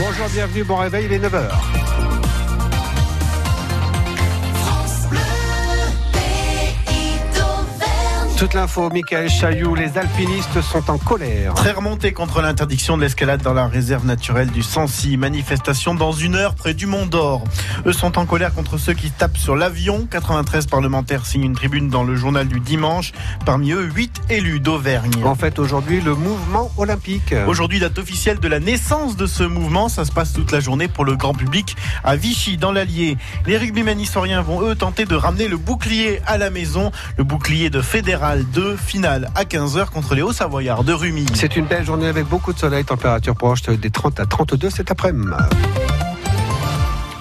Bonjour, bienvenue, bon réveil, il est 9h. Toute l'info, Michael Chailloux, les alpinistes sont en colère. Très remonté contre l'interdiction de l'escalade dans la réserve naturelle du Sancy. Manifestation dans une heure près du Mont d'Or. Eux sont en colère contre ceux qui tapent sur l'avion. 93 parlementaires signent une tribune dans le journal du dimanche. Parmi eux, 8 élus d'Auvergne. En fait, aujourd'hui, le mouvement olympique. Aujourd'hui, date officielle de la naissance de ce mouvement. Ça se passe toute la journée pour le grand public à Vichy, dans l'Allier. Les rugbymen historiens vont, eux, tenter de ramener le bouclier à la maison. Le bouclier de fédéral 2, finale à 15h contre les Hauts-Savoyards de Rumi. C'est une belle journée avec beaucoup de soleil, température proche des 30 à 32 cet après-midi.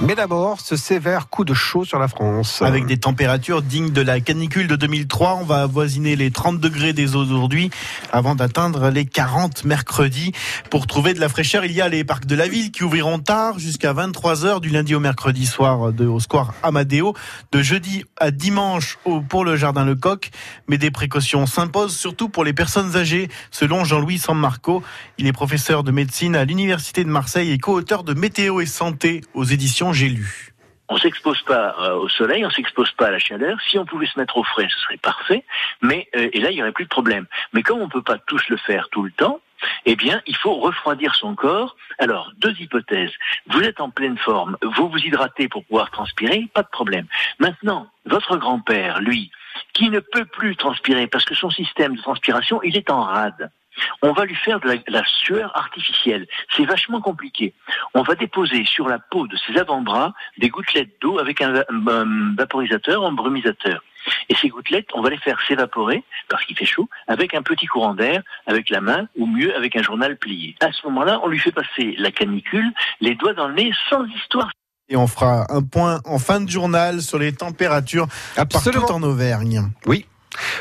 Mais d'abord, ce sévère coup de chaud sur la France. Avec des températures dignes de la canicule de 2003, on va avoisiner les 30 degrés des eaux aujourd'hui avant d'atteindre les 40 mercredi. Pour trouver de la fraîcheur, il y a les parcs de la ville qui ouvriront tard jusqu'à 23 h du lundi au mercredi soir au square Amadeo, de jeudi à dimanche pour le jardin Lecoq. Mais des précautions s'imposent surtout pour les personnes âgées, selon Jean-Louis San Marco. Il est professeur de médecine à l'Université de Marseille et co-auteur de Météo et Santé aux éditions On s'expose pas euh, au soleil, on s'expose pas à la chaleur. Si on pouvait se mettre au frais, ce serait parfait. Mais euh, et là, il y aurait plus de problème. Mais comme on peut pas tous le faire tout le temps, eh bien, il faut refroidir son corps. Alors, deux hypothèses. Vous êtes en pleine forme, vous vous hydratez pour pouvoir transpirer, pas de problème. Maintenant, votre grand-père, lui, qui ne peut plus transpirer parce que son système de transpiration, il est en rade on va lui faire de la, sueur artificielle. C'est vachement compliqué. On va déposer sur la peau de ses avant-bras des gouttelettes d'eau avec un, vaporisateur, un brumisateur. Et ces gouttelettes, on va les faire s'évaporer, parce qu'il fait chaud, avec un petit courant d'air, avec la main, ou mieux avec un journal plié. À ce moment-là, on lui fait passer la canicule, les doigts dans le nez, sans histoire. Et on fera un point en fin de journal sur les températures partout en Auvergne. Oui,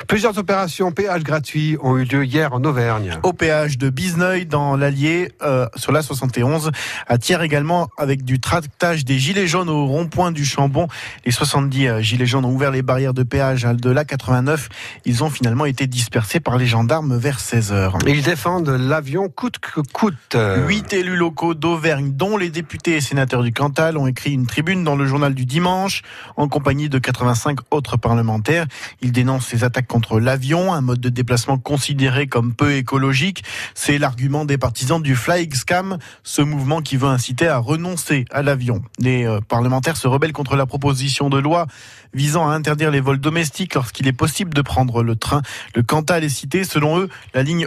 Plusieurs opérations péage gratuits ont eu lieu hier en Auvergne. Au péage de Bizneuil dans l'Allier euh, sur la 71. À Thiers également avec du tractage des gilets jaunes au rond-point du Chambon. Les 70 euh, gilets jaunes ont ouvert les barrières de péage de la 89. Ils ont finalement été dispersés par les gendarmes vers 16 heures. Ils défendent l'avion coûte que coûte. Huit élus locaux d'Auvergne, dont les députés et sénateurs du Cantal, ont écrit une tribune dans le journal du dimanche en compagnie de 85 autres parlementaires. Ils dénoncent les attaque contre l'avion, un mode de déplacement considéré comme peu écologique. C'est l'argument des partisans du Flying Scam, ce mouvement qui veut inciter à renoncer à l'avion. Les euh, parlementaires se rebellent contre la proposition de loi visant à interdire les vols domestiques lorsqu'il est possible de prendre le train. Le Cantal est cité, selon eux, la ligne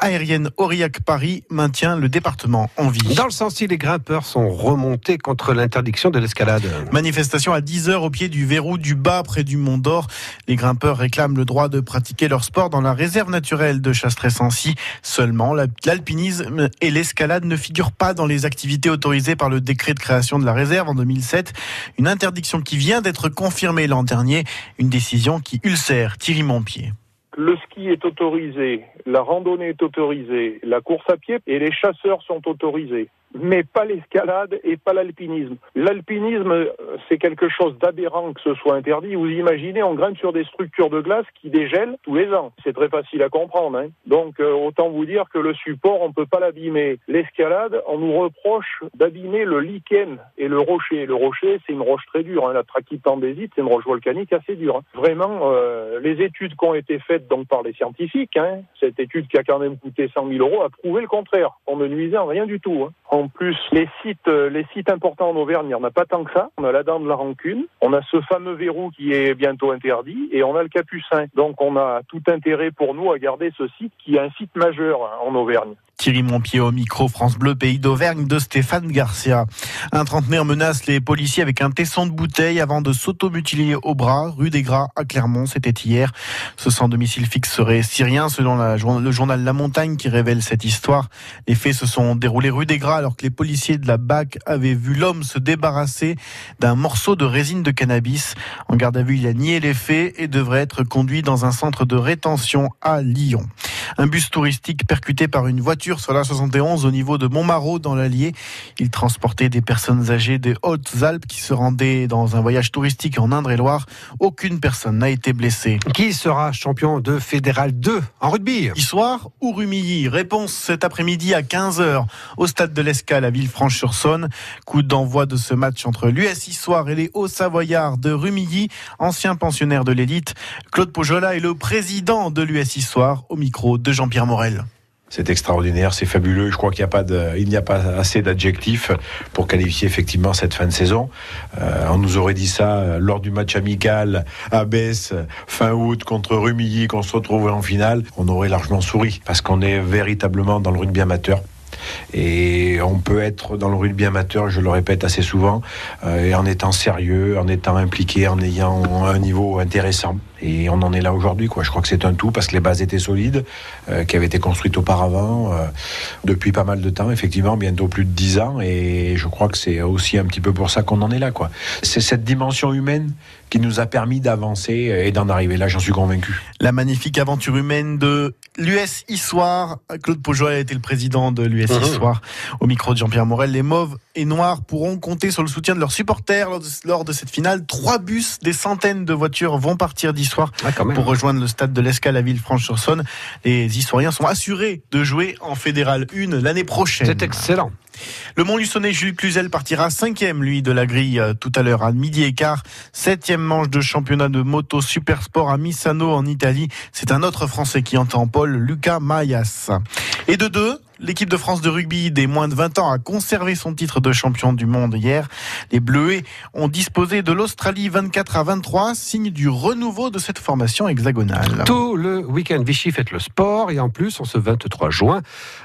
aérienne Aurillac-Paris maintient le département en vie. Dans le sens, si les grimpeurs sont remontés contre l'interdiction de l'escalade. Manifestation à 10 heures au pied du verrou du bas près du Mont d'Or. Les grimpeurs réclament le droit de pratiquer leur sport dans la réserve naturelle de Chastres-Sancy. Seulement, l'alpinisme et l'escalade ne figurent pas dans les activités autorisées par le décret de création de la réserve en 2007. Une interdiction qui vient d'être confirmée l'an dernier. Une décision qui ulcère Thierry Montpied. Le ski est autorisé, la randonnée est autorisée, la course à pied et les chasseurs sont autorisés mais pas l'escalade et pas l'alpinisme. L'alpinisme, c'est quelque chose d'aberrant que ce soit interdit. Vous imaginez, on grimpe sur des structures de glace qui dégèlent tous les ans. C'est très facile à comprendre. Hein. Donc, euh, autant vous dire que le support, on peut pas l'abîmer. L'escalade, on nous reproche d'abîmer le lichen et le rocher. Le rocher, c'est une roche très dure. Hein. La trachytandésite, c'est une roche volcanique assez dure. Hein. Vraiment, euh, les études qui ont été faites donc par les scientifiques, hein, cette étude qui a quand même coûté 100 000 euros, a prouvé le contraire. On ne nuisait en rien du tout. Hein. En plus, les sites, euh, les sites importants en Auvergne, il n'y en a pas tant que ça. On a la dent de la rancune, on a ce fameux verrou qui est bientôt interdit, et on a le capucin. Donc on a tout intérêt pour nous à garder ce site qui est un site majeur en Auvergne. Thierry Montpied au micro France Bleu, pays d'Auvergne de Stéphane Garcia. Un trentenaire menace les policiers avec un tesson de bouteille avant de s'automutiler au bras, rue des Gras à Clermont, c'était hier. Ce sans domicile fixe serait syrien, selon le journal La Montagne qui révèle cette histoire. Les faits se sont déroulés rue des Gras alors que les policiers de la BAC avaient vu l'homme se débarrasser d'un morceau de résine de cannabis. En garde à vue, il a nié les faits et devrait être conduit dans un centre de rétention à Lyon. Un bus touristique percuté par une voiture sur la 71 au niveau de Montmarot dans l'Allier. Il transportait des personnes âgées des Hautes-Alpes qui se rendaient dans un voyage touristique en Indre-et-Loire. Aucune personne n'a été blessée. Qui sera champion de Fédéral 2 en rugby? Histoire ou Rumilly? Réponse cet après-midi à 15h au stade de l'Escale à Villefranche-sur-Saône. Coup d'envoi de ce match entre l'US Histoire et les Hauts-Savoyards de Rumilly, ancien pensionnaire de l'élite. Claude Pojola est le président de l'US Histoire au micro de Jean-Pierre Morel. C'est extraordinaire, c'est fabuleux. Je crois qu'il n'y a pas il n'y a pas assez d'adjectifs pour qualifier effectivement cette fin de saison. Euh, on nous aurait dit ça euh, lors du match amical à Besse fin août contre Rumilly qu'on se retrouvait en finale. On aurait largement souri parce qu'on est véritablement dans le rugby amateur. Et on peut être dans le rugby amateur, je le répète assez souvent, euh, et en étant sérieux, en étant impliqué, en ayant un niveau intéressant. Et on en est là aujourd'hui, quoi. Je crois que c'est un tout parce que les bases étaient solides, euh, qui avaient été construites auparavant euh, depuis pas mal de temps, effectivement, bientôt plus de dix ans. Et je crois que c'est aussi un petit peu pour ça qu'on en est là, quoi. C'est cette dimension humaine qui nous a permis d'avancer et d'en arriver là, j'en suis convaincu. La magnifique aventure humaine de l'US Issoire. Claude Peugeot a été le président de l'US mmh. Issoire. Au micro de Jean-Pierre Morel, les Mauves et Noirs pourront compter sur le soutien de leurs supporters lors de, lors de cette finale. Trois bus, des centaines de voitures vont partir pour rejoindre le stade de l'Escale à Villefranche-sur-Saône. Les historiens sont assurés de jouer en Fédéral 1 l'année prochaine. C'est excellent. Le Montluçonnet Jules Cluzel partira cinquième, lui, de la grille euh, tout à l'heure à midi et quart. Septième manche de championnat de moto super sport à Misano en Italie. C'est un autre Français qui entend Paul, Lucas Mayas. Et de deux, L'équipe de France de rugby des moins de 20 ans a conservé son titre de champion du monde hier. Les Bleuets ont disposé de l'Australie 24 à 23, signe du renouveau de cette formation hexagonale. Tout le week-end, Vichy fête le sport et en plus, en ce 23 juin,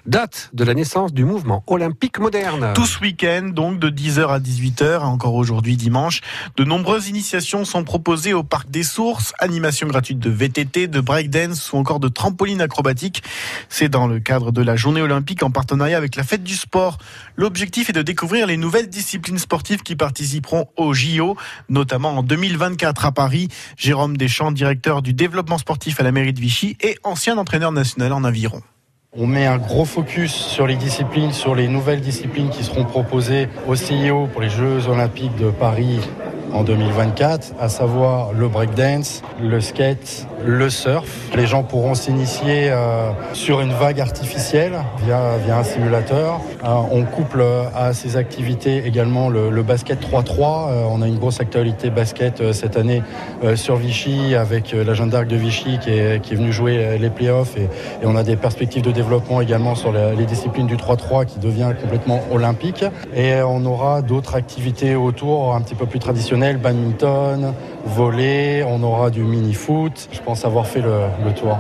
date de la naissance du mouvement olympique moderne. Tout ce week-end, donc de 10h à 18h, encore aujourd'hui dimanche, de nombreuses initiations sont proposées au Parc des Sources, animation gratuite de VTT, de breakdance ou encore de trampoline acrobatique. C'est dans le cadre de la journée olympique en partenariat avec la Fête du Sport. L'objectif est de découvrir les nouvelles disciplines sportives qui participeront au JO, notamment en 2024 à Paris. Jérôme Deschamps, directeur du développement sportif à la mairie de Vichy et ancien entraîneur national en aviron. On met un gros focus sur les disciplines, sur les nouvelles disciplines qui seront proposées au CIO pour les Jeux Olympiques de Paris en 2024, à savoir le breakdance, le skate, le surf. Les gens pourront s'initier euh, sur une vague artificielle via, via un simulateur. Euh, on couple à ces activités également le, basket 3-3. Euh, on a une grosse actualité basket cette année sur Vichy avec la Jeanne d'Arc de Vichy qui est, qui est venue jouer les playoffs et, on a des perspectives de développement également sur les disciplines du 3-3 qui devient complètement olympique. Et on aura d'autres activités autour un petit peu plus traditionnelles badminton, volley, on aura du mini-foot. Je pense avoir fait le, le tour.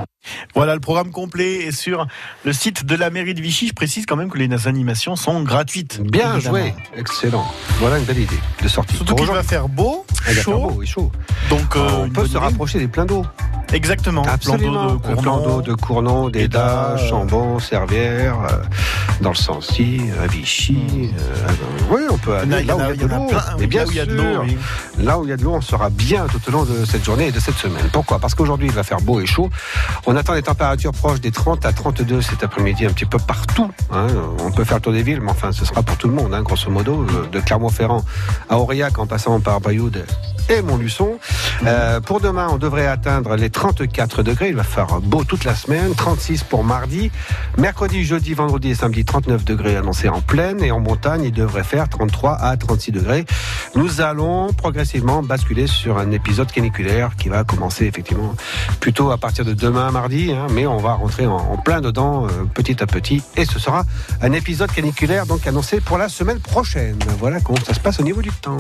Voilà, le programme complet est sur le site de la mairie de Vichy. Je précise quand même que les animations sont gratuites. Bien évidemment. joué, excellent. Voilà une belle idée de sortie. Surtout qu'il va faire beau, Ah, il va chaud. faire beau, oui, chaud. Donc euh, on peut se idée. rapprocher des plans d'eau. Exactement. Absolument. Plan d'eau de Un plan d'eau Cournon. de Cournon, d'Eda, Eda, Chambon, Servières, euh, dans le Sancy, à Vichy. euh, oui, on peut aller là où il y a de l'eau. Mais bien là où il y a de sûr. Là où il y a de l'eau, on sera bien tout au long de cette journée et de cette semaine. Pourquoi? Parce qu'aujourd'hui, il va faire beau et chaud. On attend des températures proches des 30 à 32 cet après-midi, un petit peu partout. hein. On peut faire le tour des villes, mais enfin, ce sera pour tout le monde, hein, grosso modo, euh, de Clermont-Ferrand à Aurillac en passant par Bayoude et Montluçon. Euh, pour demain, on devrait atteindre les 34 degrés. Il va faire beau toute la semaine. 36 pour mardi. Mercredi, jeudi, vendredi et samedi, 39 degrés annoncés en plaine. Et en montagne, il devrait faire 33 à 36 degrés. Nous allons progressivement basculer sur un épisode caniculaire qui va commencer effectivement plutôt à partir de demain, mardi. hein, mais on va rentrer en, plein dedans euh, petit à petit. Et ce sera un épisode caniculaire donc annoncé pour la semaine prochaine. Voilà comment ça se passe au niveau du temps.